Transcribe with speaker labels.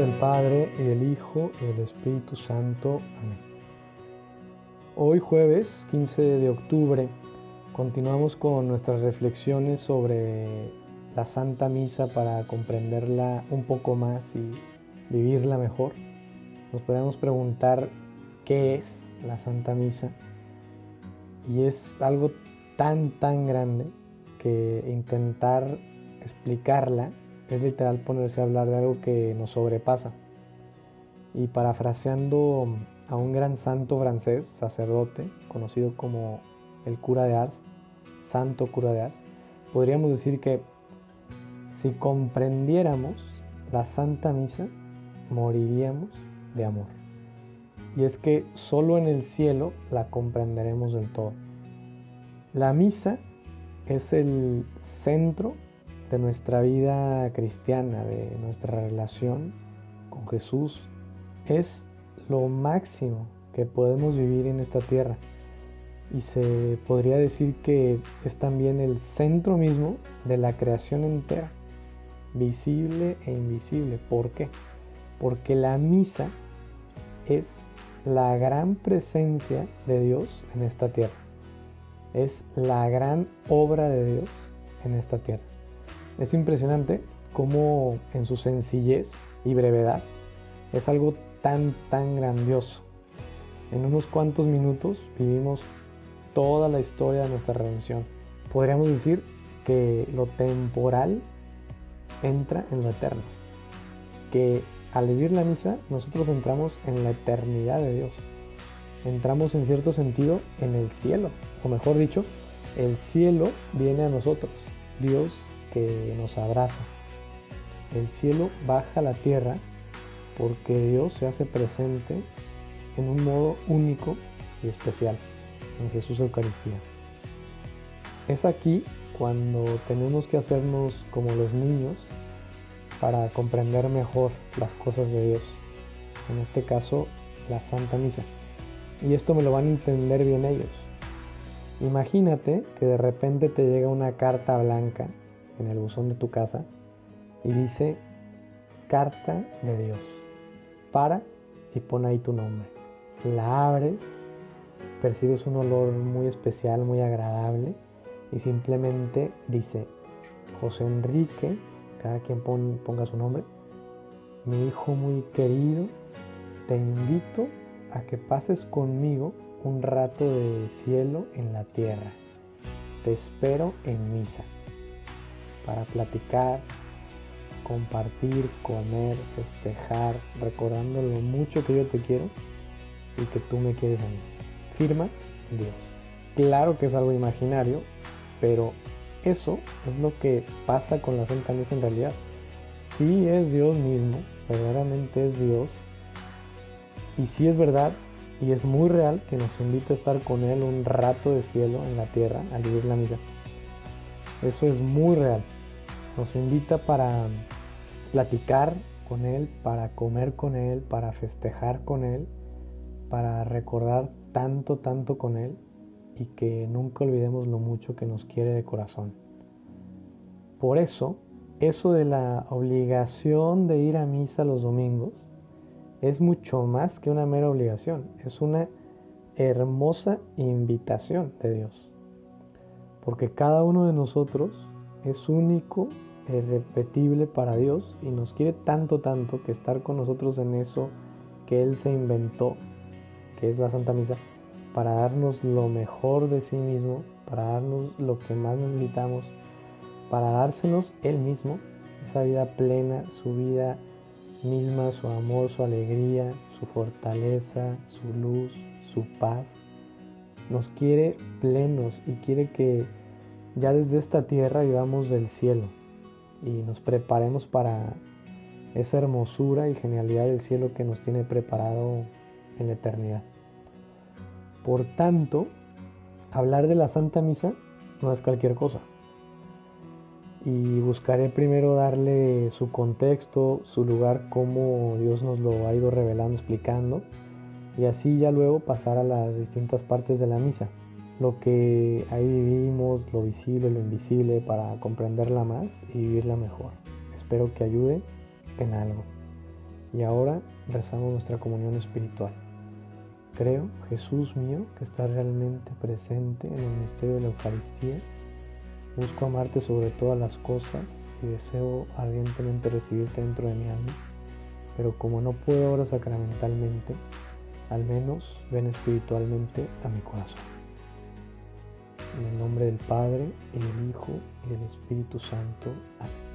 Speaker 1: del Padre y del Hijo y del Espíritu Santo. Amén. Hoy jueves 15 de octubre continuamos con nuestras reflexiones sobre la Santa Misa para comprenderla un poco más y vivirla mejor. Nos podemos preguntar qué es la Santa Misa y es algo tan tan grande que intentar explicarla es literal ponerse a hablar de algo que nos sobrepasa. Y parafraseando a un gran santo francés, sacerdote, conocido como el cura de Ars, santo cura de Ars, podríamos decir que si comprendiéramos la Santa Misa, moriríamos de amor. Y es que solo en el cielo la comprenderemos del todo. La misa es el centro de nuestra vida cristiana, de nuestra relación con Jesús, es lo máximo que podemos vivir en esta tierra. Y se podría decir que es también el centro mismo de la creación entera, visible e invisible. ¿Por qué? Porque la misa es la gran presencia de Dios en esta tierra. Es la gran obra de Dios en esta tierra. Es impresionante cómo en su sencillez y brevedad es algo tan, tan grandioso. En unos cuantos minutos vivimos toda la historia de nuestra redención. Podríamos decir que lo temporal entra en lo eterno. Que al vivir la misa nosotros entramos en la eternidad de Dios. Entramos en cierto sentido en el cielo. O mejor dicho, el cielo viene a nosotros. Dios que nos abraza. El cielo baja a la tierra porque Dios se hace presente en un modo único y especial en Jesús Eucaristía. Es aquí cuando tenemos que hacernos como los niños para comprender mejor las cosas de Dios. En este caso, la Santa Misa. Y esto me lo van a entender bien ellos. Imagínate que de repente te llega una carta blanca en el buzón de tu casa y dice carta de Dios. Para y pon ahí tu nombre. La abres, percibes un olor muy especial, muy agradable y simplemente dice José Enrique, cada quien ponga su nombre, mi hijo muy querido, te invito a que pases conmigo un rato de cielo en la tierra. Te espero en misa para platicar, compartir, comer, festejar, recordando lo mucho que yo te quiero y que tú me quieres a mí. Firma Dios. Claro que es algo imaginario, pero eso es lo que pasa con la Santa en realidad. Sí es Dios mismo, verdaderamente es Dios, y sí es verdad y es muy real que nos invita a estar con Él un rato de cielo en la tierra al vivir la misa. Eso es muy real. Nos invita para platicar con Él, para comer con Él, para festejar con Él, para recordar tanto, tanto con Él y que nunca olvidemos lo mucho que nos quiere de corazón. Por eso, eso de la obligación de ir a misa los domingos es mucho más que una mera obligación, es una hermosa invitación de Dios. Porque cada uno de nosotros es único, irrepetible para Dios y nos quiere tanto, tanto que estar con nosotros en eso que Él se inventó, que es la Santa Misa, para darnos lo mejor de sí mismo, para darnos lo que más necesitamos, para dársenos Él mismo, esa vida plena, su vida misma, su amor, su alegría, su fortaleza, su luz, su paz. Nos quiere plenos y quiere que ya desde esta tierra vivamos del cielo y nos preparemos para esa hermosura y genialidad del cielo que nos tiene preparado en la eternidad. Por tanto, hablar de la Santa Misa no es cualquier cosa. Y buscaré primero darle su contexto, su lugar, cómo Dios nos lo ha ido revelando, explicando, y así ya luego pasar a las distintas partes de la misa lo que ahí vivimos, lo visible, lo invisible, para comprenderla más y vivirla mejor. Espero que ayude en algo. Y ahora rezamos nuestra comunión espiritual. Creo, Jesús mío, que estás realmente presente en el misterio de la Eucaristía. Busco amarte sobre todas las cosas y deseo ardientemente recibirte dentro de mi alma. Pero como no puedo ahora sacramentalmente, al menos ven espiritualmente a mi corazón. En el nombre del Padre, y del Hijo, y del Espíritu Santo. Amén.